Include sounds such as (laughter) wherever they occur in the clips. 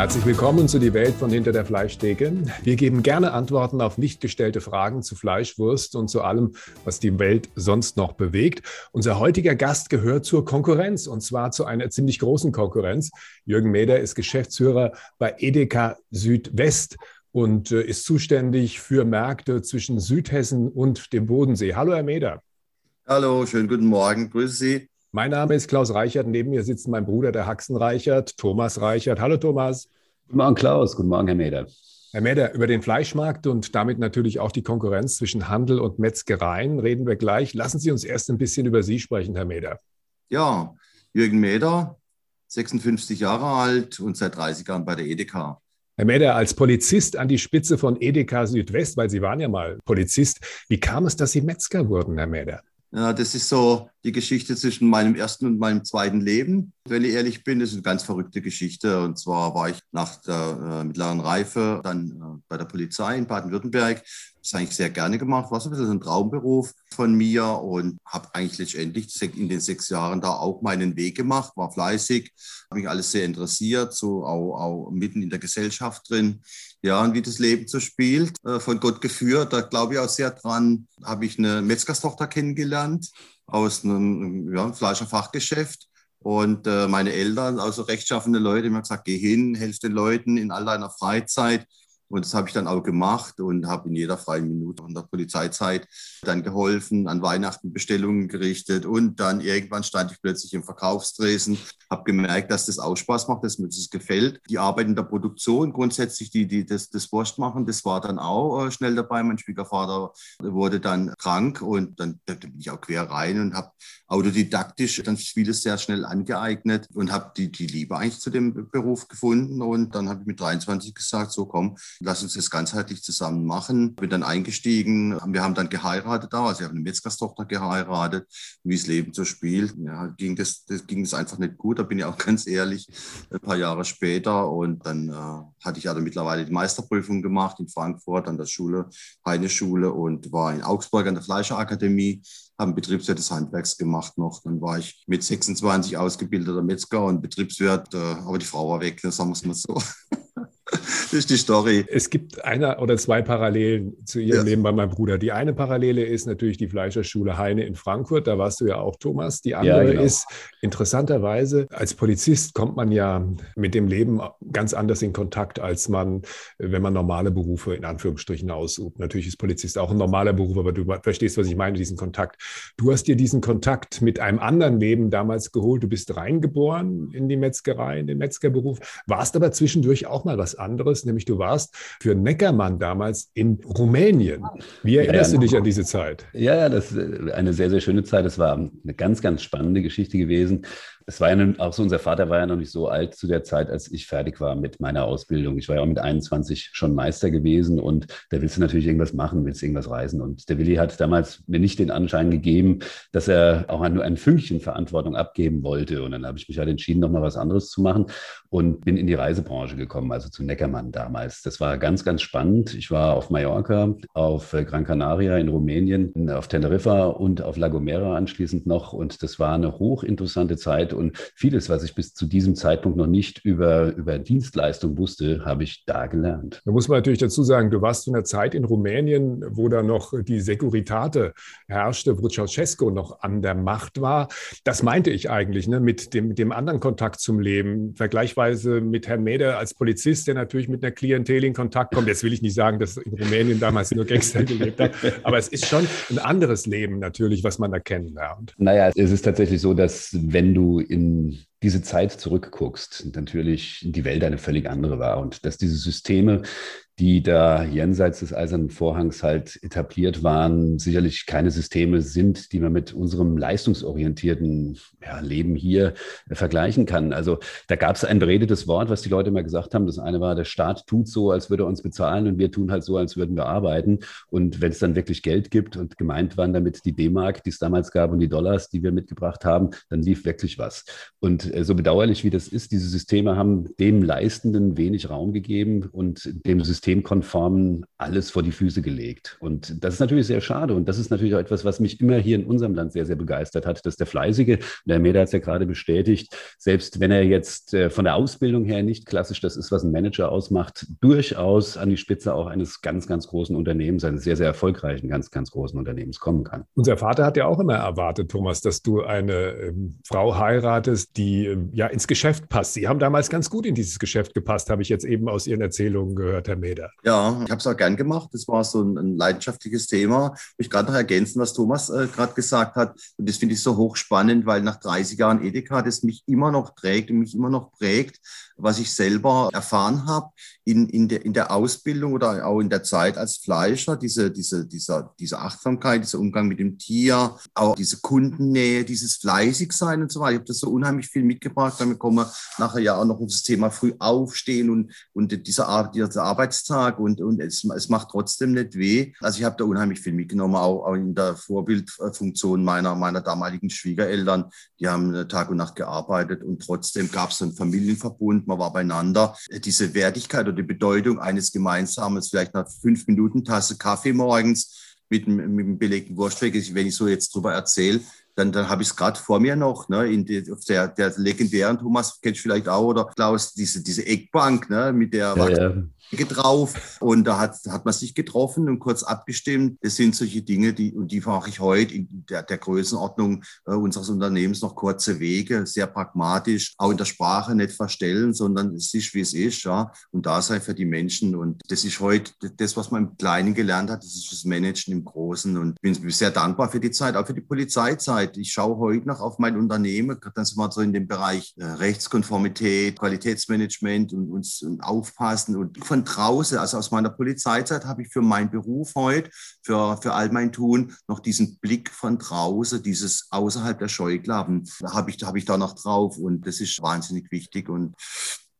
Herzlich willkommen zu Die Welt von hinter der Fleischtheke. Wir geben gerne Antworten auf nicht gestellte Fragen zu Fleischwurst und zu allem, was die Welt sonst noch bewegt. Unser heutiger Gast gehört zur Konkurrenz und zwar zu einer ziemlich großen Konkurrenz. Jürgen Meder ist Geschäftsführer bei Edeka Südwest und äh, ist zuständig für Märkte zwischen Südhessen und dem Bodensee. Hallo, Herr Meder. Hallo, schönen guten Morgen. Grüße Sie. Mein Name ist Klaus Reichert. Neben mir sitzt mein Bruder, der Haxen Reichert, Thomas Reichert. Hallo, Thomas. Guten Morgen, Klaus. Guten Morgen, Herr Meder. Herr Meder, über den Fleischmarkt und damit natürlich auch die Konkurrenz zwischen Handel und Metzgereien reden wir gleich. Lassen Sie uns erst ein bisschen über Sie sprechen, Herr Meder. Ja, Jürgen Meder, 56 Jahre alt und seit 30 Jahren bei der Edeka. Herr Meder, als Polizist an die Spitze von Edeka Südwest, weil Sie waren ja mal Polizist, wie kam es, dass Sie Metzger wurden, Herr Meder? Ja, das ist so die Geschichte zwischen meinem ersten und meinem zweiten Leben. Wenn ich ehrlich bin, das ist eine ganz verrückte Geschichte. Und zwar war ich nach der äh, mittleren Reife dann äh, bei der Polizei in Baden-Württemberg. Das habe ich sehr gerne gemacht, war so ein bisschen ein Traumberuf von mir und habe eigentlich letztendlich in den sechs Jahren da auch meinen Weg gemacht, war fleißig, habe mich alles sehr interessiert, so auch, auch mitten in der Gesellschaft drin. Ja, und wie das Leben so spielt, äh, von Gott geführt, da glaube ich auch sehr dran, habe ich eine Metzgerstochter kennengelernt aus einem ja, Fleischerfachgeschäft. Und äh, meine Eltern, also rechtschaffende Leute, haben gesagt, geh hin, helf den Leuten in all deiner Freizeit. Und das habe ich dann auch gemacht und habe in jeder freien Minute in der Polizeizeit dann geholfen, an Weihnachten Bestellungen gerichtet und dann irgendwann stand ich plötzlich im Verkaufstresen, habe gemerkt, dass das auch Spaß macht, dass mir das gefällt. Die Arbeit in der Produktion, grundsätzlich die, die das, das Wurst machen, das war dann auch äh, schnell dabei. Mein Schwiegervater wurde dann krank und dann da bin ich auch quer rein und habe autodidaktisch dann vieles sehr schnell angeeignet und habe die, die Liebe eigentlich zu dem Beruf gefunden und dann habe ich mit 23 gesagt, so komm, lass uns das ganzheitlich zusammen machen. Bin dann eingestiegen, wir haben dann geheiratet auch, also ich habe eine Metzgerstochter geheiratet, wie das Leben so spielt. Ja, ging das, das ging das einfach nicht gut, da bin ich auch (laughs) ganz ehrlich, ein paar Jahre später und dann äh, hatte ich ja dann mittlerweile die Meisterprüfung gemacht in Frankfurt an der Schule, Heine Schule und war in Augsburg an der Fleischerakademie habe Betriebswirt des Handwerks gemacht noch. Dann war ich mit 26 ausgebildeter Metzger und Betriebswirt, äh, aber die Frau war weg, sagen wir es mal so. (laughs) das (laughs) ist die Story. Es gibt eine oder zwei Parallelen zu Ihrem ja. Leben bei meinem Bruder. Die eine Parallele ist natürlich die Fleischerschule Heine in Frankfurt. Da warst du ja auch, Thomas. Die andere ja, genau. ist, interessanterweise, als Polizist kommt man ja mit dem Leben ganz anders in Kontakt, als man, wenn man normale Berufe in Anführungsstrichen ausübt. Natürlich ist Polizist auch ein normaler Beruf, aber du verstehst, was ich meine, diesen Kontakt. Du hast dir diesen Kontakt mit einem anderen Leben damals geholt. Du bist reingeboren in die Metzgerei, in den Metzgerberuf, warst aber zwischendurch auch mal was anderes, nämlich du warst für Neckermann damals in Rumänien. Wie erinnerst ja, ja. du dich an diese Zeit? Ja, ja, das ist eine sehr, sehr schöne Zeit. Das war eine ganz, ganz spannende Geschichte gewesen es war ja auch so, unser Vater war ja noch nicht so alt zu der Zeit, als ich fertig war mit meiner Ausbildung. Ich war ja auch mit 21 schon Meister gewesen und da willst du natürlich irgendwas machen, willst irgendwas reisen. Und der Willi hat damals mir nicht den Anschein gegeben, dass er auch nur ein Fünkchen Verantwortung abgeben wollte. Und dann habe ich mich halt entschieden, nochmal was anderes zu machen und bin in die Reisebranche gekommen, also zu Neckermann damals. Das war ganz, ganz spannend. Ich war auf Mallorca, auf äh, Gran Canaria in Rumänien, auf Teneriffa und auf La Gomera anschließend noch. Und das war eine hochinteressante Zeit und vieles, was ich bis zu diesem Zeitpunkt noch nicht über, über Dienstleistung wusste, habe ich da gelernt. Da muss man natürlich dazu sagen, du warst zu einer Zeit in Rumänien, wo da noch die Securitate herrschte, wo Ceausescu noch an der Macht war. Das meinte ich eigentlich ne, mit, dem, dem anderen Kontakt zum Leben, vergleichsweise mit Herrn Meder als Polizist, der natürlich mit einer Klientel in Kontakt kommt. Jetzt will ich nicht sagen, dass in Rumänien damals nur Gangster gelebt haben, aber es ist schon ein anderes Leben natürlich, was man da kennenlernt. Naja, es ist tatsächlich so, dass wenn du in diese Zeit zurückguckst, natürlich die Welt eine völlig andere war und dass diese Systeme, die da jenseits des Eisernen Vorhangs halt etabliert waren, sicherlich keine Systeme sind, die man mit unserem leistungsorientierten ja, Leben hier äh, vergleichen kann. Also da gab es ein beredetes Wort, was die Leute immer gesagt haben. Das eine war, der Staat tut so, als würde er uns bezahlen und wir tun halt so, als würden wir arbeiten. Und wenn es dann wirklich Geld gibt und gemeint waren damit die D-Mark, die es damals gab und die Dollars, die wir mitgebracht haben, dann lief wirklich was. Und so bedauerlich wie das ist, diese Systeme haben dem Leistenden wenig Raum gegeben und dem Systemkonformen alles vor die Füße gelegt. Und das ist natürlich sehr schade. Und das ist natürlich auch etwas, was mich immer hier in unserem Land sehr, sehr begeistert hat, dass der Fleißige, der Meda hat es ja gerade bestätigt, selbst wenn er jetzt äh, von der Ausbildung her nicht klassisch das ist, was ein Manager ausmacht, durchaus an die Spitze auch eines ganz, ganz großen Unternehmens, eines sehr, sehr erfolgreichen, ganz, ganz großen Unternehmens kommen kann. Unser Vater hat ja auch immer erwartet, Thomas, dass du eine ähm, Frau heiratest, die ähm, ja ins Geschäft passt. Sie haben damals ganz gut in dieses Geschäft gepasst, habe ich jetzt eben aus Ihren Erzählungen gehört, Herr Meder. Ja, ich habe es auch gern gemacht. Das war so ein, ein leidenschaftliches Thema. Ich gerade noch ergänzen, was Thomas äh, gerade gesagt hat. Und das finde ich so hochspannend, weil nach 30 Jahren Edeka das mich immer noch trägt und mich immer noch prägt, was ich selber erfahren habe in, in, der, in der Ausbildung oder auch in der Zeit als Fleischer, diese, diese, dieser, diese Achtsamkeit, dieser Umgang mit dem Tier, auch diese Kundennähe, dieses Fleißigsein und so weiter. Ich habe das so unheimlich viel mitgebracht, wir kommen nachher ja auch noch auf das Thema früh aufstehen und, und dieser, dieser Arbeitstag und, und es, es macht trotzdem nicht weh. Also ich habe da unheimlich viel mitgenommen, auch, auch in der Vorbildfunktion meiner, meiner damaligen Schwiegereltern. Die haben Tag und Nacht gearbeitet und trotzdem gab es einen Familienverbund, man war beieinander. Diese Wertigkeit oder die Bedeutung eines gemeinsamen, vielleicht nach fünf Minuten Tasse Kaffee morgens mit, mit einem belegten Wurstweg, wenn ich so jetzt drüber erzähle, dann, dann habe ich es gerade vor mir noch, ne, in die, auf der, der legendären, Thomas kennst du vielleicht auch, oder Klaus, diese, diese Eckbank, ne, mit der ja, ja drauf und da hat, hat man sich getroffen und kurz abgestimmt. Das sind solche Dinge, die, und die mache ich heute in der, der Größenordnung äh, unseres Unternehmens noch kurze Wege, sehr pragmatisch, auch in der Sprache nicht verstellen, sondern es ist, wie es ist, ja, und da sei für die Menschen. Und das ist heute das, was man im Kleinen gelernt hat, das ist das Managen im Großen und bin sehr dankbar für die Zeit, auch für die Polizeizeit. Ich schaue heute noch auf mein Unternehmen, dann sind wir so in dem Bereich äh, Rechtskonformität, Qualitätsmanagement und uns aufpassen und von von draußen, also aus meiner Polizeizeit, habe ich für meinen Beruf heute, für, für all mein Tun, noch diesen Blick von draußen, dieses außerhalb der Scheuklappen, da habe ich, da habe ich da noch drauf und das ist wahnsinnig wichtig und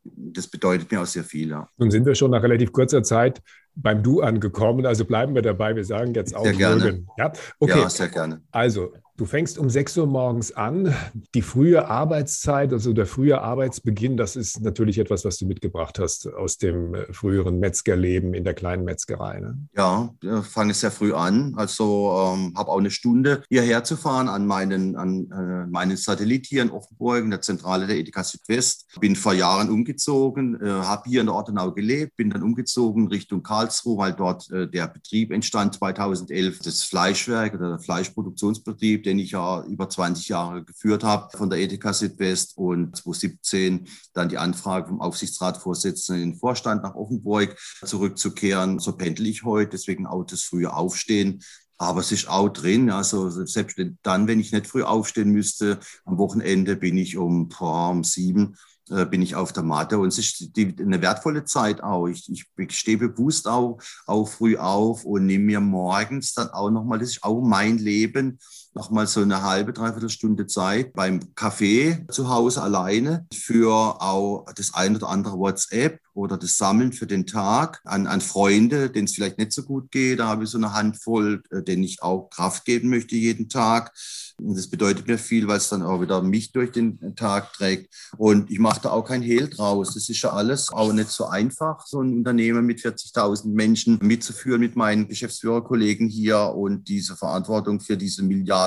das bedeutet mir auch sehr viel. Ja. Nun sind wir schon nach relativ kurzer Zeit beim Du angekommen, also bleiben wir dabei. Wir sagen jetzt auch sehr gerne. Ja, okay. Ja, sehr gerne. Also Du fängst um 6 Uhr morgens an. Die frühe Arbeitszeit, also der frühe Arbeitsbeginn, das ist natürlich etwas, was du mitgebracht hast aus dem äh, früheren Metzgerleben in der kleinen Metzgerei. Ne? Ja, fange sehr früh an. Also ähm, habe auch eine Stunde hierher zu fahren an meinen, an, äh, meinen Satellit hier in Offenburg, in der Zentrale der Edeka Südwest. Bin vor Jahren umgezogen, äh, habe hier in der Ortenau gelebt, bin dann umgezogen Richtung Karlsruhe, weil dort äh, der Betrieb entstand 2011, das Fleischwerk oder der Fleischproduktionsbetrieb den ich ja über 20 Jahre geführt habe von der Ethika Südwest und 2017 dann die Anfrage vom Aufsichtsratsvorsitzenden in den Vorstand nach Offenburg zurückzukehren. So pendel ich heute, deswegen auch das frühe Aufstehen. Aber es ist auch drin. Also selbst dann, wenn ich nicht früh aufstehen müsste, am Wochenende bin ich um, boah, um sieben äh, bin ich auf der Matte und es ist die, eine wertvolle Zeit auch. Ich, ich, stehe bewusst auch, auch früh auf und nehme mir morgens dann auch nochmal, das ist auch mein Leben, nochmal so eine halbe, dreiviertel Stunde Zeit beim Kaffee zu Hause alleine für auch das ein oder andere WhatsApp oder das Sammeln für den Tag an, an Freunde, denen es vielleicht nicht so gut geht. Da habe ich so eine Handvoll, äh, denen ich auch Kraft geben möchte jeden Tag. Und das bedeutet mir viel, weil es dann auch wieder mich durch den Tag trägt. Und ich mache da auch kein Hehl draus. Das ist ja alles auch nicht so einfach, so ein Unternehmen mit 40.000 Menschen mitzuführen mit meinen Geschäftsführerkollegen hier und diese Verantwortung für diese Milliarden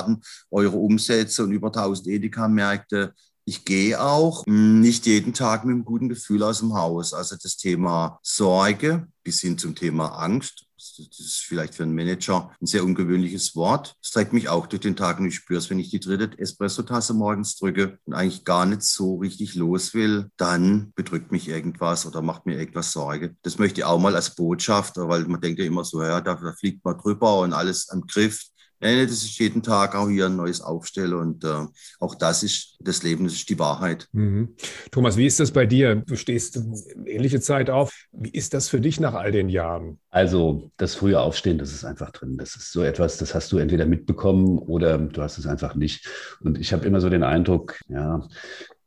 Euro Umsätze und über 1000 Edeka-Märkte ich gehe auch nicht jeden Tag mit einem guten Gefühl aus dem Haus. Also das Thema Sorge bis hin zum Thema Angst. Das ist vielleicht für einen Manager ein sehr ungewöhnliches Wort. Das trägt mich auch durch den Tag und ich spüre es, wenn ich die dritte Espresso-Tasse morgens drücke und eigentlich gar nicht so richtig los will, dann bedrückt mich irgendwas oder macht mir irgendwas Sorge. Das möchte ich auch mal als Botschaft, weil man denkt ja immer so, ja, da, da fliegt man drüber und alles am Griff. Nein, das ist jeden Tag auch hier ein neues Aufstellen und äh, auch das ist das Leben, das ist die Wahrheit. Mhm. Thomas, wie ist das bei dir? Du stehst ähnliche Zeit auf. Wie ist das für dich nach all den Jahren? Also das frühe Aufstehen, das ist einfach drin. Das ist so etwas, das hast du entweder mitbekommen oder du hast es einfach nicht. Und ich habe immer so den Eindruck, ja,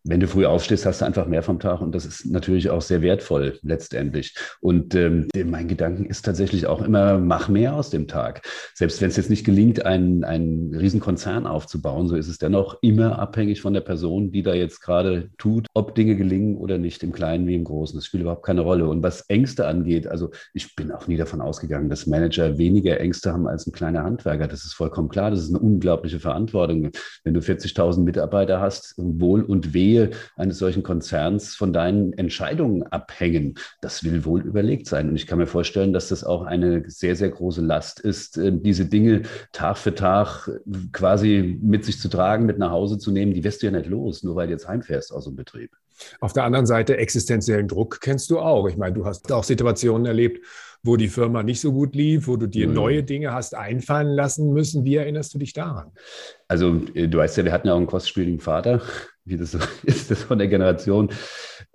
wenn du früh aufstehst, hast du einfach mehr vom Tag und das ist natürlich auch sehr wertvoll letztendlich. Und ähm, mein Gedanken ist tatsächlich auch immer, mach mehr aus dem Tag. Selbst wenn es jetzt nicht gelingt, einen, einen riesen Konzern aufzubauen, so ist es dennoch immer abhängig von der Person, die da jetzt gerade tut, ob Dinge gelingen oder nicht, im Kleinen wie im Großen. Das spielt überhaupt keine Rolle. Und was Ängste angeht, also ich bin auch nie davon ausgegangen, dass Manager weniger Ängste haben als ein kleiner Handwerker. Das ist vollkommen klar. Das ist eine unglaubliche Verantwortung. Wenn du 40.000 Mitarbeiter hast, Wohl und Wehe eines solchen Konzerns von deinen Entscheidungen abhängen, das will wohl überlegt sein. Und ich kann mir vorstellen, dass das auch eine sehr, sehr große Last ist, äh, diese Dinge Tag für Tag quasi mit sich zu tragen, mit nach Hause zu nehmen. Die wirst du ja nicht los, nur weil du jetzt heimfährst aus dem Betrieb. Auf der anderen Seite, existenziellen Druck kennst du auch. Ich meine, du hast auch Situationen erlebt, wo die Firma nicht so gut lief, wo du dir mhm. neue Dinge hast einfallen lassen müssen. Wie erinnerst du dich daran? Also, äh, du weißt ja, wir hatten ja auch einen kostspieligen Vater, wie das so (laughs) ist, das von der Generation,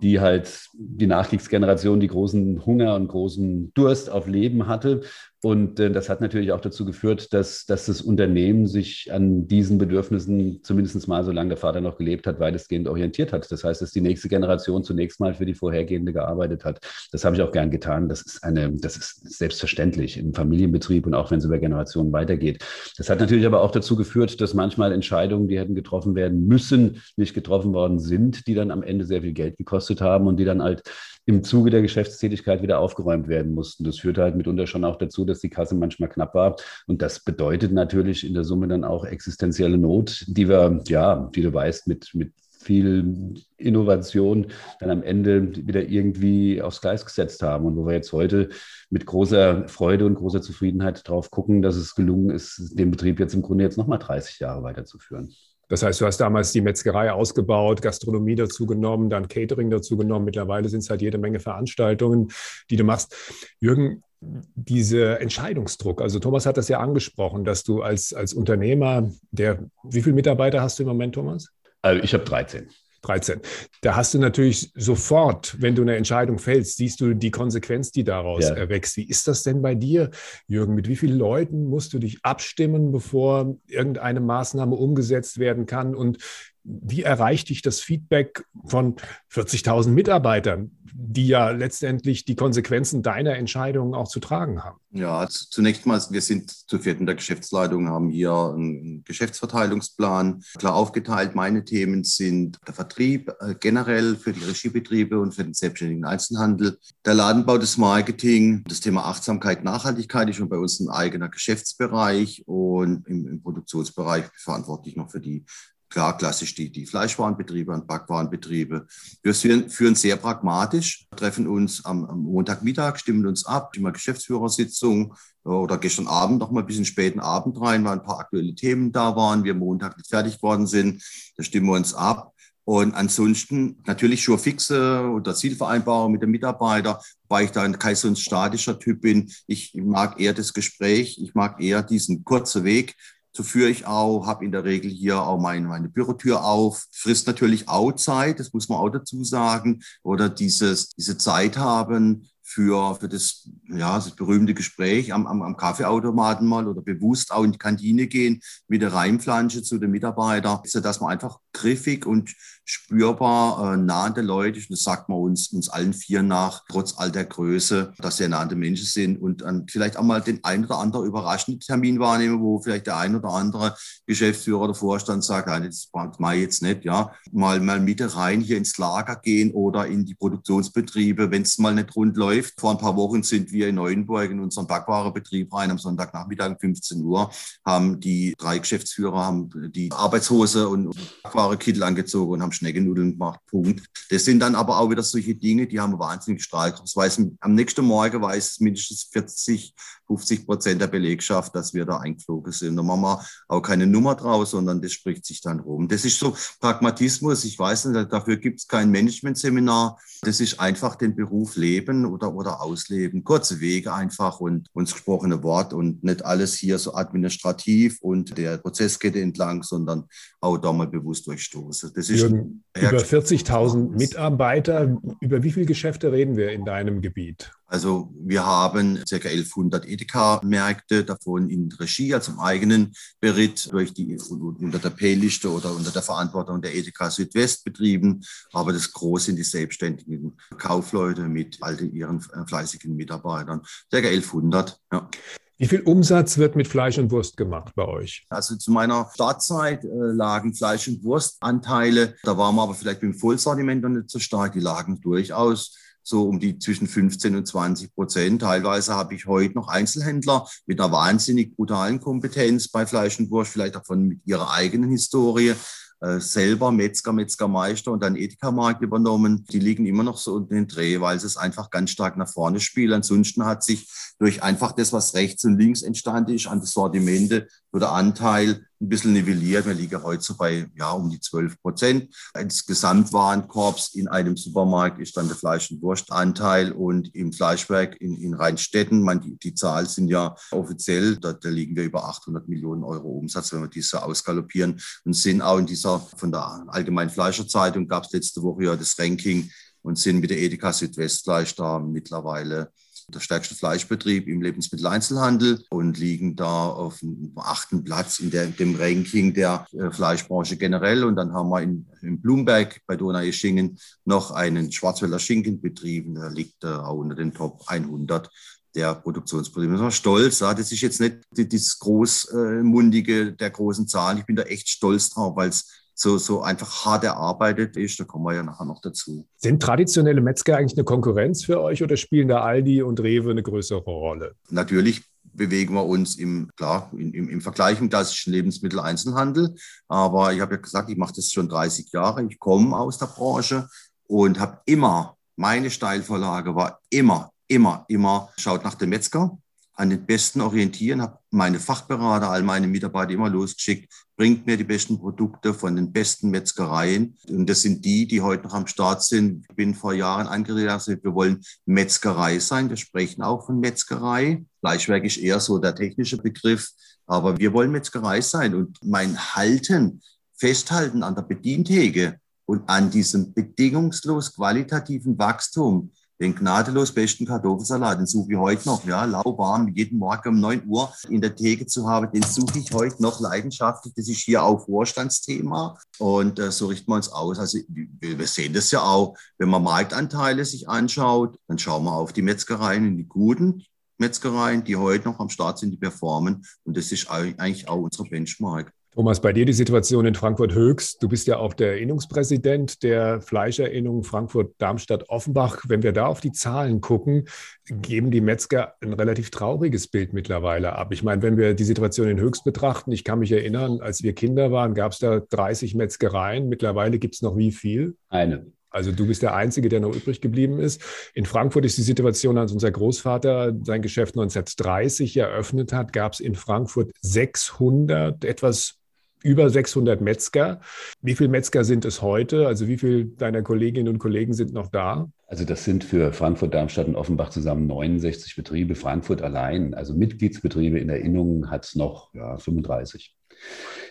die halt die Nachkriegsgeneration, die großen Hunger und großen Durst auf Leben hatte und äh, das hat natürlich auch dazu geführt, dass, dass das Unternehmen sich an diesen Bedürfnissen, zumindest mal solange der Vater noch gelebt hat, weitestgehend orientiert hat. Das heißt, dass die nächste Generation zunächst mal für die vorhergehende gearbeitet hat. Das habe ich auch gern getan. Das ist eine, das ist selbstverständlich im Familienbetrieb und auch wenn es über Generationen weitergeht. Das hat natürlich aber auch dazu geführt, dass manchmal Entscheidungen, die hätten getroffen werden müssen, nicht getroffen worden sind, die dann am Ende sehr viel Geld gekostet haben und die dann halt im Zuge der Geschäftstätigkeit wieder aufgeräumt werden mussten. Das führte halt mitunter schon auch dazu, dass die Kasse manchmal knapp war. Und das bedeutet natürlich in der Summe dann auch existenzielle Not, die wir, ja, wie du weißt, mit, mit viel Innovation dann am Ende wieder irgendwie aufs Gleis gesetzt haben und wo wir jetzt heute mit großer Freude und großer Zufriedenheit drauf gucken, dass es gelungen ist, den Betrieb jetzt im Grunde jetzt nochmal 30 Jahre weiterzuführen. Das heißt, du hast damals die Metzgerei ausgebaut, Gastronomie dazu genommen, dann Catering dazu genommen. Mittlerweile sind es halt jede Menge Veranstaltungen, die du machst. Jürgen, dieser Entscheidungsdruck, also Thomas hat das ja angesprochen, dass du als, als Unternehmer, der, wie viele Mitarbeiter hast du im Moment, Thomas? Also ich habe 13. 13. Da hast du natürlich sofort, wenn du eine Entscheidung fällst, siehst du die Konsequenz, die daraus ja. erwächst. Wie ist das denn bei dir, Jürgen? Mit wie vielen Leuten musst du dich abstimmen, bevor irgendeine Maßnahme umgesetzt werden kann? Und wie erreicht dich das Feedback von 40.000 Mitarbeitern, die ja letztendlich die Konsequenzen deiner Entscheidungen auch zu tragen haben? Ja, zunächst mal, wir sind zu vierten der Geschäftsleitung, haben hier einen Geschäftsverteilungsplan klar aufgeteilt. Meine Themen sind der Vertrieb äh, generell für die Regiebetriebe und für den selbstständigen Einzelhandel, der Ladenbau, das Marketing, das Thema Achtsamkeit, Nachhaltigkeit ist schon bei uns ein eigener Geschäftsbereich und im, im Produktionsbereich verantwortlich noch für die klar klassisch die, die Fleischwarenbetriebe und Backwarenbetriebe. Wir führen, sehr pragmatisch, treffen uns am, am, Montagmittag, stimmen uns ab, immer Geschäftsführersitzung oder gestern Abend noch mal ein bisschen späten Abend rein, weil ein paar aktuelle Themen da waren, wir Montag nicht fertig geworden sind, da stimmen wir uns ab. Und ansonsten natürlich schon fixe oder Zielvereinbarung mit dem Mitarbeiter, weil ich da kein so ein statischer Typ bin. Ich mag eher das Gespräch, ich mag eher diesen kurzen Weg, so führe ich auch, habe in der Regel hier auch meine, meine Bürotür auf, frisst natürlich auch Zeit, das muss man auch dazu sagen, oder dieses, diese Zeit haben, für, für das, ja, das berühmte Gespräch am, am, am Kaffeeautomaten mal oder bewusst auch in die Kantine gehen mit der Reimflansche zu den Mitarbeitern, dass man einfach griffig und spürbar äh, nah an der Leute, und das sagt man uns, uns allen vier nach, trotz all der Größe, dass sie nah an den Menschen sind und äh, vielleicht auch mal den ein oder anderen überraschenden Termin wahrnehmen, wo vielleicht der ein oder andere Geschäftsführer oder Vorstand sagt, ja, das ich jetzt nicht, ja, mal, mal Mitte rein hier ins Lager gehen oder in die Produktionsbetriebe, wenn es mal nicht rund läuft. Vor ein paar Wochen sind wir in Neuenburg in unseren Backwarenbetrieb rein, am Sonntagnachmittag um 15 Uhr, haben die drei Geschäftsführer haben die Arbeitshose und Backwarekittel angezogen und haben Schneckennudeln gemacht, Punkt. Das sind dann aber auch wieder solche Dinge, die haben wahnsinnig Strahlkraft. Am nächsten Morgen weiß mindestens 40, 50 Prozent der Belegschaft, dass wir da eingeflogen sind. Da machen wir auch keine Nummer draus, sondern das spricht sich dann rum. Das ist so Pragmatismus. Ich weiß nicht, dafür gibt es kein Managementseminar. Das ist einfach den Beruf leben oder, oder ausleben. Kurze Wege einfach und uns gesprochene Wort und nicht alles hier so administrativ und der Prozesskette entlang, sondern auch da mal bewusst durchstoßen. Das ist über 40.000 Mitarbeiter. Über wie viele Geschäfte reden wir in deinem Gebiet? Also wir haben ca. 1100 Edeka-Märkte, davon in Regie, also im eigenen Beritt, durch die, unter der P-Liste oder unter der Verantwortung der Edeka Südwest betrieben. Aber das Große sind die selbstständigen Kaufleute mit all ihren fleißigen Mitarbeitern. Ca. 1100, ja. Wie viel Umsatz wird mit Fleisch und Wurst gemacht bei euch? Also zu meiner Startzeit äh, lagen Fleisch- und Wurstanteile, da waren wir aber vielleicht mit dem Vollsortiment noch nicht so stark, die lagen durchaus so um die zwischen 15 und 20 Prozent. Teilweise habe ich heute noch Einzelhändler mit einer wahnsinnig brutalen Kompetenz bei Fleisch und Wurst, vielleicht auch von mit ihrer eigenen Historie, äh, selber Metzger, Metzgermeister und dann Edeka-Markt übernommen. Die liegen immer noch so unter den Dreh, weil sie es einfach ganz stark nach vorne spielen. Ansonsten hat sich durch einfach das, was rechts und links entstanden ist, an das Sortimente, so der Anteil ein bisschen nivelliert. Wir liegen heute so bei ja, um die 12 Prozent. Das Gesamtwarenkorbs in einem Supermarkt ist dann der Fleisch- und Wurstanteil und im Fleischwerk in, in Rheinstetten, man, die, die Zahlen sind ja offiziell, da, da liegen wir über 800 Millionen Euro Umsatz, wenn wir diese ausgaloppieren und sind auch in dieser, von der Allgemeinen Fleischerzeitung gab es letzte Woche ja das Ranking und sind mit der Edeka Südwestfleisch da mittlerweile der stärkste Fleischbetrieb im Lebensmitteleinzelhandel und liegen da auf dem achten Platz in der, dem Ranking der äh, Fleischbranche generell. Und dann haben wir in, in Blumberg bei Donaueschingen noch einen Schwarzwälder Schinkenbetrieb. Der liegt äh, auch unter den Top 100 der Produktionsbetriebe. Ich bin stolz. Ja, das ist jetzt nicht das großmundige der großen Zahlen. Ich bin da echt stolz drauf, weil es so, so einfach hart erarbeitet ist. Da kommen wir ja nachher noch dazu. Sind traditionelle Metzger eigentlich eine Konkurrenz für euch oder spielen da Aldi und Rewe eine größere Rolle? Natürlich bewegen wir uns im, klar, im, im Vergleich im klassischen Lebensmitteleinzelhandel. Aber ich habe ja gesagt, ich mache das schon 30 Jahre. Ich komme aus der Branche und habe immer, meine Steilvorlage war immer, immer, immer, schaut nach dem Metzger, an den Besten orientieren, habe meine Fachberater, all meine Mitarbeiter immer losgeschickt, bringt mir die besten Produkte von den besten Metzgereien. Und das sind die, die heute noch am Start sind. Ich bin vor Jahren angeredet, wir wollen Metzgerei sein. Wir sprechen auch von Metzgerei. Fleischwerk ist eher so der technische Begriff, aber wir wollen Metzgerei sein. Und mein Halten, Festhalten an der Bedientheke und an diesem bedingungslos qualitativen Wachstum, den gnadenlos besten Kartoffelsalat, den suche ich heute noch, ja, lauwarm, jeden Morgen um 9 Uhr in der Theke zu haben, den suche ich heute noch leidenschaftlich. Das ist hier auch Vorstandsthema und äh, so richten wir uns aus. Also wir, wir, sehen das ja auch, wenn man Marktanteile sich anschaut, dann schauen wir auf die Metzgereien, in die guten Metzgereien, die heute noch am Start sind, die performen und das ist eigentlich auch unser Benchmark. Thomas, bei dir die Situation in Frankfurt höchst. Du bist ja auch der Innungspräsident der Fleischerinnung Frankfurt-Darmstadt-Offenbach. Wenn wir da auf die Zahlen gucken, geben die Metzger ein relativ trauriges Bild mittlerweile ab. Ich meine, wenn wir die Situation in Höchst betrachten, ich kann mich erinnern, als wir Kinder waren, gab es da 30 Metzgereien. Mittlerweile gibt es noch wie viel? Eine. Also du bist der Einzige, der noch übrig geblieben ist. In Frankfurt ist die Situation, als unser Großvater sein Geschäft 1930 eröffnet hat, gab es in Frankfurt 600, etwas über 600 Metzger. Wie viele Metzger sind es heute? Also wie viele deiner Kolleginnen und Kollegen sind noch da? Also das sind für Frankfurt, Darmstadt und Offenbach zusammen 69 Betriebe. Frankfurt allein, also Mitgliedsbetriebe in Erinnerung, hat noch ja, 35.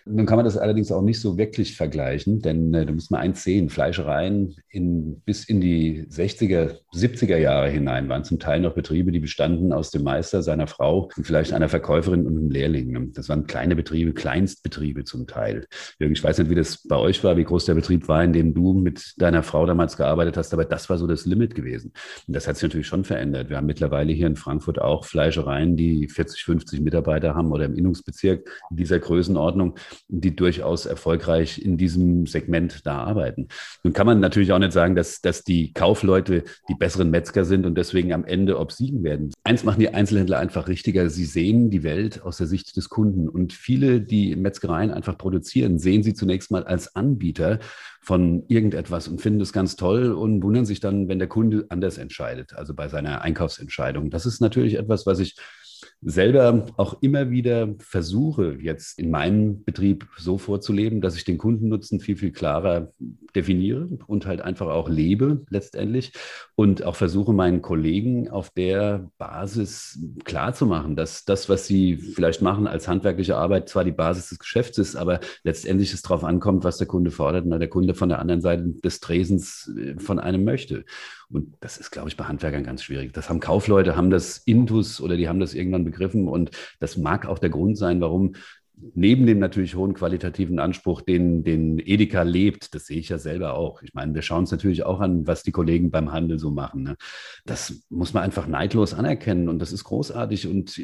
Nun kann man das allerdings auch nicht so wirklich vergleichen, denn äh, da muss man eins sehen, Fleischereien in, bis in die 60er, 70er Jahre hinein waren zum Teil noch Betriebe, die bestanden aus dem Meister, seiner Frau und vielleicht einer Verkäuferin und einem Lehrling. Das waren kleine Betriebe, Kleinstbetriebe zum Teil. Jürgen, ich weiß nicht, wie das bei euch war, wie groß der Betrieb war, in dem du mit deiner Frau damals gearbeitet hast, aber das war so das Limit gewesen. Und das hat sich natürlich schon verändert. Wir haben mittlerweile hier in Frankfurt auch Fleischereien, die 40, 50 Mitarbeiter haben oder im Innungsbezirk in dieser Größenordnung die durchaus erfolgreich in diesem Segment da arbeiten. Nun kann man natürlich auch nicht sagen, dass, dass die Kaufleute die besseren Metzger sind und deswegen am Ende obsiegen werden. Eins machen die Einzelhändler einfach richtiger. Sie sehen die Welt aus der Sicht des Kunden. Und viele, die Metzgereien einfach produzieren, sehen sie zunächst mal als Anbieter von irgendetwas und finden es ganz toll und wundern sich dann, wenn der Kunde anders entscheidet, also bei seiner Einkaufsentscheidung. Das ist natürlich etwas, was ich selber auch immer wieder versuche, jetzt in meinem Betrieb so vorzuleben, dass ich den Kundennutzen viel, viel klarer definiere und halt einfach auch lebe letztendlich und auch versuche meinen Kollegen auf der Basis klarzumachen, dass das, was sie vielleicht machen als handwerkliche Arbeit, zwar die Basis des Geschäfts ist, aber letztendlich es darauf ankommt, was der Kunde fordert und der Kunde von der anderen Seite des Tresens äh, von einem möchte. Und das ist, glaube ich, bei Handwerkern ganz schwierig. Das haben Kaufleute, haben das Intus oder die haben das irgendwann begriffen. Und das mag auch der Grund sein, warum neben dem natürlich hohen qualitativen Anspruch, den, den Edeka lebt, das sehe ich ja selber auch. Ich meine, wir schauen uns natürlich auch an, was die Kollegen beim Handel so machen. Ne? Das muss man einfach neidlos anerkennen und das ist großartig. Und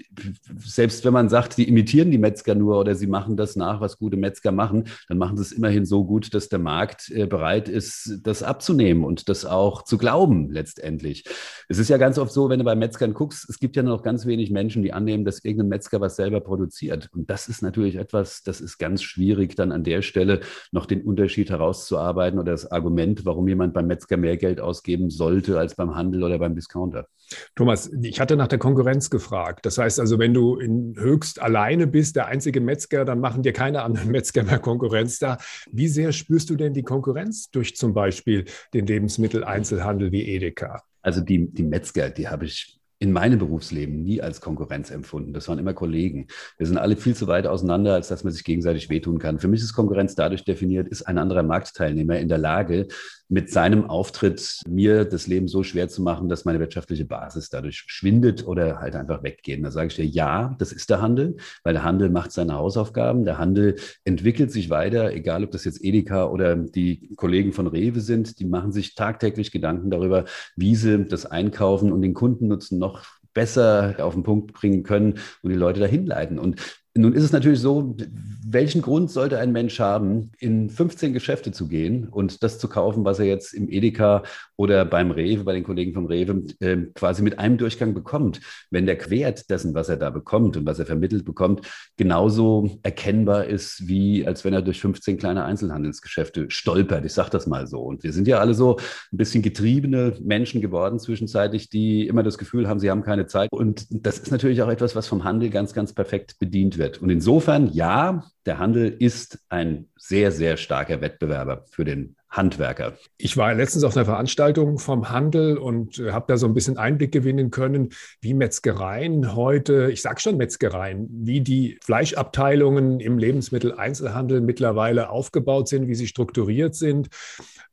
selbst wenn man sagt, die imitieren die Metzger nur oder sie machen das nach, was gute Metzger machen, dann machen sie es immerhin so gut, dass der Markt äh, bereit ist, das abzunehmen und das auch zu glauben letztendlich. Es ist ja ganz oft so, wenn du bei Metzgern guckst, es gibt ja noch ganz wenig Menschen, die annehmen, dass irgendein Metzger was selber produziert. Und das ist natürlich natürlich etwas, das ist ganz schwierig, dann an der Stelle noch den Unterschied herauszuarbeiten oder das Argument, warum jemand beim Metzger mehr Geld ausgeben sollte als beim Handel oder beim Discounter. Thomas, ich hatte nach der Konkurrenz gefragt. Das heißt also, wenn du in höchst alleine bist, der einzige Metzger, dann machen dir keine anderen (laughs) Metzger mehr Konkurrenz da. Wie sehr spürst du denn die Konkurrenz durch zum Beispiel den Lebensmitteleinzelhandel wie Edeka? Also die, die Metzger, die habe ich in meinem Berufsleben nie als Konkurrenz empfunden. Das waren immer Kollegen. Wir sind alle viel zu weit auseinander, als dass man sich gegenseitig wehtun kann. Für mich ist Konkurrenz dadurch definiert, ist ein anderer Marktteilnehmer in der Lage, mit seinem Auftritt mir das Leben so schwer zu machen, dass meine wirtschaftliche Basis dadurch schwindet oder halt einfach weggeht. da sage ich dir, ja, das ist der Handel, weil der Handel macht seine Hausaufgaben. Der Handel entwickelt sich weiter, egal ob das jetzt Edeka oder die Kollegen von Rewe sind, die machen sich tagtäglich Gedanken darüber, wie sie das Einkaufen und den Kundennutzen noch besser auf den Punkt bringen können und die Leute dahin leiten. Und nun ist es natürlich so, welchen Grund sollte ein Mensch haben, in 15 Geschäfte zu gehen und das zu kaufen, was er jetzt im Edeka oder beim Rewe, bei den Kollegen vom Rewe, äh, quasi mit einem Durchgang bekommt, wenn der Quert dessen, was er da bekommt und was er vermittelt bekommt, genauso erkennbar ist, wie als wenn er durch 15 kleine Einzelhandelsgeschäfte stolpert. Ich sage das mal so. Und wir sind ja alle so ein bisschen getriebene Menschen geworden zwischenzeitlich, die immer das Gefühl haben, sie haben keine Zeit. Und das ist natürlich auch etwas, was vom Handel ganz, ganz perfekt bedient wird wird. Und insofern, ja, der Handel ist ein sehr, sehr starker Wettbewerber für den Handwerker. Ich war letztens auf einer Veranstaltung vom Handel und äh, habe da so ein bisschen Einblick gewinnen können, wie Metzgereien heute, ich sage schon Metzgereien, wie die Fleischabteilungen im Lebensmitteleinzelhandel mittlerweile aufgebaut sind, wie sie strukturiert sind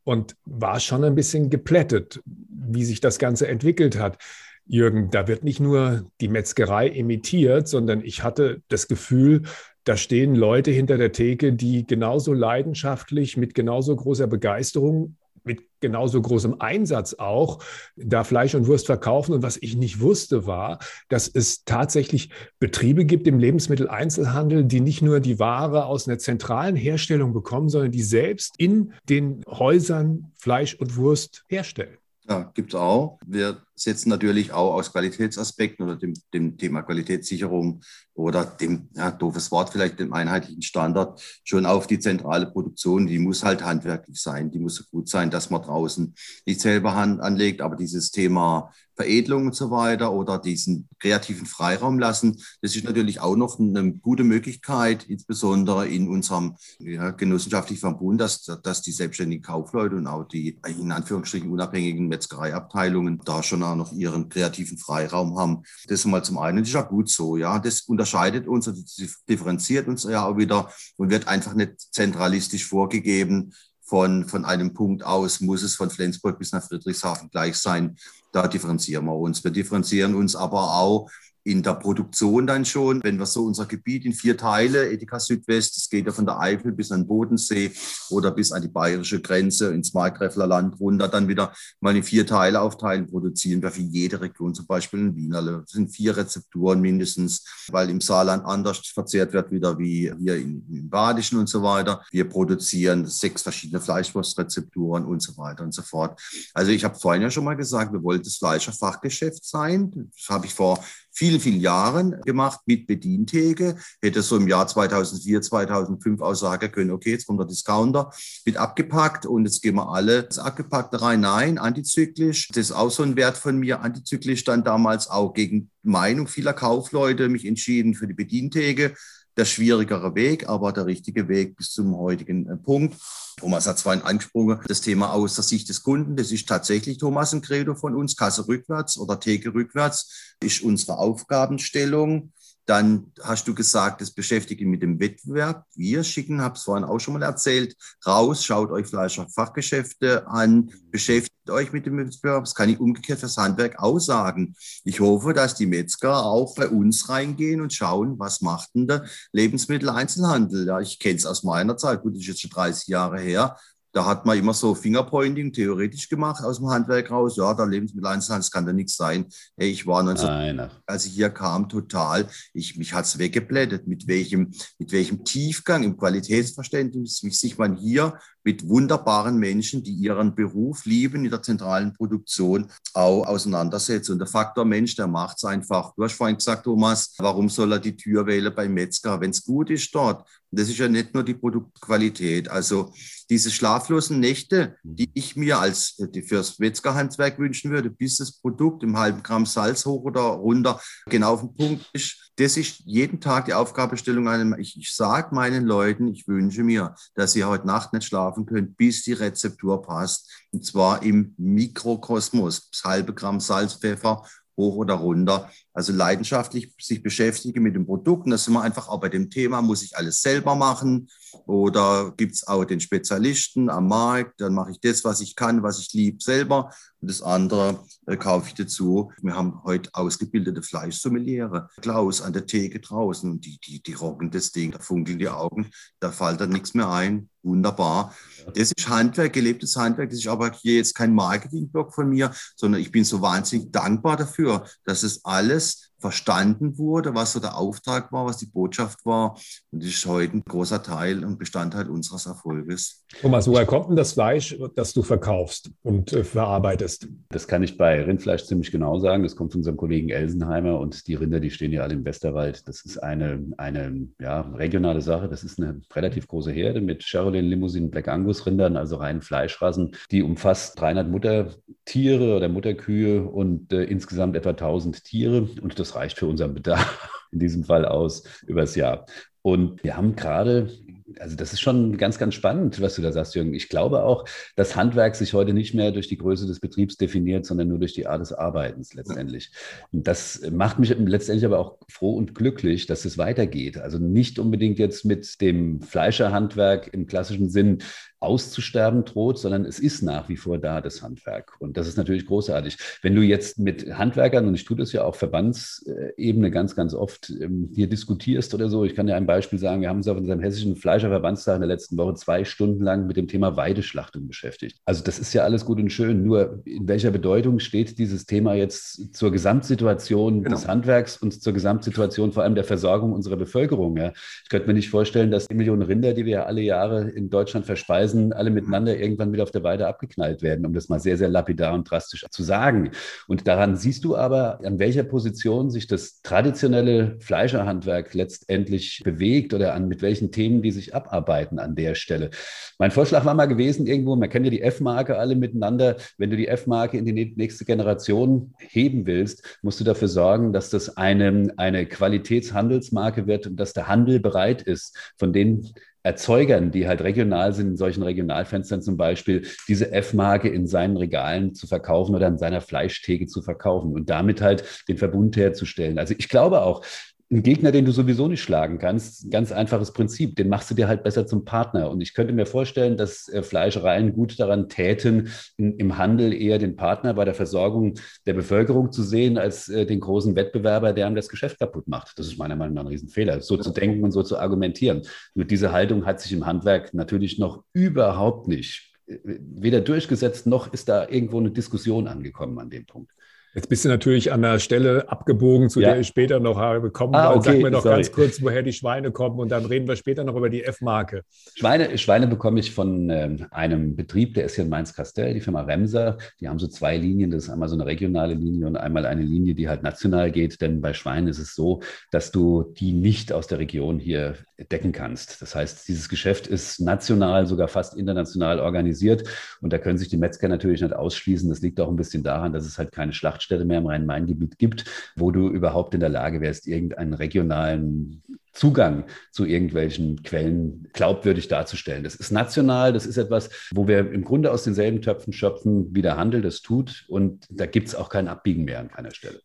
und war schon ein bisschen geplättet, wie sich das Ganze entwickelt hat. Jürgen, da wird nicht nur die Metzgerei imitiert, sondern ich hatte das Gefühl, da stehen Leute hinter der Theke, die genauso leidenschaftlich, mit genauso großer Begeisterung, mit genauso großem Einsatz auch da Fleisch und Wurst verkaufen. Und was ich nicht wusste, war, dass es tatsächlich Betriebe gibt im Lebensmitteleinzelhandel, die nicht nur die Ware aus einer zentralen Herstellung bekommen, sondern die selbst in den Häusern Fleisch und Wurst herstellen. Ja, gibt es auch. Wir setzen natürlich auch aus Qualitätsaspekten oder dem, dem Thema Qualitätssicherung oder dem, ja, doofes Wort vielleicht, dem einheitlichen Standard schon auf die zentrale Produktion. Die muss halt handwerklich sein, die muss so gut sein, dass man draußen nicht selber Hand anlegt, aber dieses Thema Veredelung und so weiter oder diesen kreativen Freiraum lassen, das ist natürlich auch noch eine gute Möglichkeit, insbesondere in unserem ja, genossenschaftlichen Verbund, dass, dass die selbstständigen Kaufleute und auch die in Anführungsstrichen unabhängigen Metzgereiabteilungen da schon auch noch ihren kreativen Freiraum haben. Das mal zum einen, das ist ja gut so, ja. Das unterscheidet uns und differenziert uns ja auch wieder und wird einfach nicht zentralistisch vorgegeben. Von, von einem Punkt aus muss es von Flensburg bis nach Friedrichshafen gleich sein. Da differenzieren wir uns. Wir differenzieren uns aber auch in der Produktion dann schon, wenn wir so unser Gebiet in vier Teile, Edeka Südwest, das geht ja von der Eifel bis an den Bodensee oder bis an die bayerische Grenze ins Markgräfler Land runter, dann wieder mal in vier Teile aufteilen, produzieren wir für jede Region zum Beispiel in Wienerle. Das sind vier Rezepturen mindestens, weil im Saarland anders verzehrt wird, wieder wie hier im Badischen und so weiter. Wir produzieren sechs verschiedene Fleischwurstrezepturen und so weiter und so fort. Also ich habe vorhin ja schon mal gesagt, wir wollten das Fleischerfachgeschäft sein. Das habe ich vor vielen, vielen Jahren gemacht mit Bedientheke. Hätte so im Jahr 2004, 2005 auch sagen können, okay, jetzt kommt der Discounter, wird abgepackt und jetzt gehen wir alle das Abgepackte rein. Nein, antizyklisch. Das ist auch so ein Wert von mir. Antizyklisch dann damals auch gegen Meinung vieler Kaufleute mich entschieden für die Bedientheke der schwierigere Weg, aber der richtige Weg bis zum heutigen äh, Punkt. Thomas hat zwar angesprochen, das Thema aus der Sicht des Kunden, das ist tatsächlich Thomas ein Credo von uns, Kasse rückwärts oder Theke rückwärts, ist unsere Aufgabenstellung. Dann hast du gesagt, das beschäftige mit dem Wettbewerb. Wir schicken, habe es vorhin auch schon mal erzählt, raus, schaut euch Fleischfachgeschäfte an, beschäftigt euch mit dem Wettbewerb. Das kann ich umgekehrt fürs Handwerk aussagen. Ich hoffe, dass die Metzger auch bei uns reingehen und schauen, was macht denn der Lebensmitteleinzelhandel. Ja, ich kenne es aus meiner Zeit, gut, das ist jetzt schon 30 Jahre her. Da hat man immer so Fingerpointing theoretisch gemacht aus dem Handwerk raus. Ja, der Lebensmitteleinzelhandel, das kann da nichts sein. Hey, ich war 19, Nein, als ich hier kam, total, ich, mich hat's weggeblättet, mit welchem, mit welchem Tiefgang im Qualitätsverständnis, wie sich man hier mit wunderbaren Menschen, die ihren Beruf lieben, in der zentralen Produktion auch auseinandersetzt. Und der Faktor Mensch, der macht es einfach. Du hast vorhin gesagt, Thomas, warum soll er die Tür wählen beim Metzger, wenn es gut ist dort? Und das ist ja nicht nur die Produktqualität. Also diese schlaflosen Nächte, mhm. die ich mir als die fürs Metzgerhandwerk wünschen würde, bis das Produkt im halben Gramm Salz hoch oder runter genau auf den Punkt ist, das ist jeden Tag die Aufgabestellung. Ich, ich sage meinen Leuten, ich wünsche mir, dass sie heute Nacht nicht schlafen können, bis die Rezeptur passt. Und zwar im Mikrokosmos. Halbe Gramm Salz, Pfeffer hoch oder runter. Also leidenschaftlich sich beschäftige mit dem Produkt. Und da sind wir einfach auch bei dem Thema, muss ich alles selber machen oder gibt es auch den Spezialisten am Markt, dann mache ich das, was ich kann, was ich liebe, selber und das andere äh, kaufe ich dazu. Wir haben heute ausgebildete Fleischsommeliere. Klaus an der Theke draußen die, die, die rocken das Ding, da funkeln die Augen, da fällt dann nichts mehr ein. Wunderbar. Das ist Handwerk, gelebtes Handwerk. Das ist aber hier jetzt kein Marketingblock von mir, sondern ich bin so wahnsinnig dankbar dafür, dass es alles this verstanden wurde, was so der Auftrag war, was die Botschaft war. Und das ist heute ein großer Teil und Bestandteil unseres Erfolges. Thomas, woher kommt denn das Fleisch, das du verkaufst und äh, verarbeitest? Das kann ich bei Rindfleisch ziemlich genau sagen. Das kommt von unserem Kollegen Elsenheimer und die Rinder, die stehen ja alle im Westerwald. Das ist eine, eine ja, regionale Sache. Das ist eine relativ große Herde mit Charolais, Limousinen, Black Angus Rindern, also reinen Fleischrassen. Die umfasst 300 Muttertiere oder Mutterkühe und äh, insgesamt etwa 1000 Tiere. Und das reicht für unseren Bedarf (laughs) in diesem Fall aus übers Jahr. Und wir haben gerade also das ist schon ganz, ganz spannend, was du da sagst, Jürgen. Ich glaube auch, dass Handwerk sich heute nicht mehr durch die Größe des Betriebs definiert, sondern nur durch die Art des Arbeitens letztendlich. Und das macht mich letztendlich aber auch froh und glücklich, dass es weitergeht. Also nicht unbedingt jetzt mit dem Fleischerhandwerk im klassischen Sinn auszusterben droht, sondern es ist nach wie vor da, das Handwerk. Und das ist natürlich großartig. Wenn du jetzt mit Handwerkern, und ich tue das ja auf Verbandsebene ganz, ganz oft, ähm, hier diskutierst oder so, ich kann dir ein Beispiel sagen, wir haben uns auf unserem hessischen Fleischerverbandstag in der letzten Woche zwei Stunden lang mit dem Thema Weideschlachtung beschäftigt. Also das ist ja alles gut und schön, nur in welcher Bedeutung steht dieses Thema jetzt zur Gesamtsituation genau. des Handwerks und zur Gesamtsituation vor allem der Versorgung unserer Bevölkerung? Ja? Ich könnte mir nicht vorstellen, dass die Millionen Rinder, die wir ja alle Jahre in Deutschland verspeisen, alle miteinander irgendwann wieder auf der Weide abgeknallt werden, um das mal sehr, sehr lapidar und drastisch zu sagen. Und daran siehst du aber, an welcher Position sich das traditionelle Fleischerhandwerk letztendlich bewegt oder an mit welchen Themen die sich abarbeiten an der Stelle. Mein Vorschlag war mal gewesen, irgendwo, man kennt ja die F-Marke alle miteinander. Wenn du die F-Marke in die nächste Generation heben willst, musst du dafür sorgen, dass das eine, eine Qualitätshandelsmarke wird und dass der Handel bereit ist, von den Erzeugern, die halt regional sind, in solchen Regionalfenstern zum Beispiel, diese F-Marke in seinen Regalen zu verkaufen oder in seiner Fleischtheke zu verkaufen und damit halt den Verbund herzustellen. Also ich glaube auch, ein Gegner, den du sowieso nicht schlagen kannst, ganz einfaches Prinzip, den machst du dir halt besser zum Partner. Und ich könnte mir vorstellen, dass äh, Fleischereien gut daran täten, im Handel eher den Partner bei der Versorgung der Bevölkerung zu sehen, als äh, den großen Wettbewerber, der einem das Geschäft kaputt macht. Das ist meiner Meinung nach ein Riesenfehler, so zu denken und so zu argumentieren. Nur diese Haltung hat sich im Handwerk natürlich noch überhaupt nicht äh, weder durchgesetzt, noch ist da irgendwo eine Diskussion angekommen an dem Punkt. Jetzt bist du natürlich an der Stelle abgebogen, zu ja. der ich später noch habe kommen ah, okay, Sag mir noch ganz kurz, woher die Schweine kommen und dann reden wir später noch über die F-Marke. Schweine, Schweine bekomme ich von ähm, einem Betrieb, der ist hier in Mainz-Kastell, die Firma Remser. Die haben so zwei Linien, das ist einmal so eine regionale Linie und einmal eine Linie, die halt national geht. Denn bei Schweinen ist es so, dass du die nicht aus der Region hier decken kannst. Das heißt, dieses Geschäft ist national, sogar fast international organisiert und da können sich die Metzger natürlich nicht ausschließen. Das liegt auch ein bisschen daran, dass es halt keine Schlacht Schlachtstätte mehr im Rhein-Main-Gebiet gibt, wo du überhaupt in der Lage wärst, irgendeinen regionalen Zugang zu irgendwelchen Quellen glaubwürdig darzustellen. Das ist national, das ist etwas, wo wir im Grunde aus denselben Töpfen schöpfen, wie der Handel das tut. Und da gibt es auch kein Abbiegen mehr an keiner Stelle.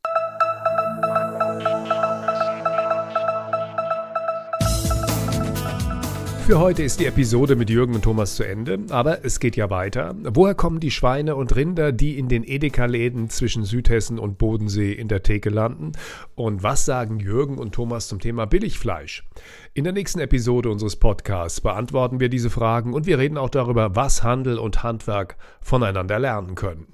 Für heute ist die Episode mit Jürgen und Thomas zu Ende, aber es geht ja weiter. Woher kommen die Schweine und Rinder, die in den Edeka-Läden zwischen Südhessen und Bodensee in der Theke landen? Und was sagen Jürgen und Thomas zum Thema Billigfleisch? In der nächsten Episode unseres Podcasts beantworten wir diese Fragen und wir reden auch darüber, was Handel und Handwerk voneinander lernen können.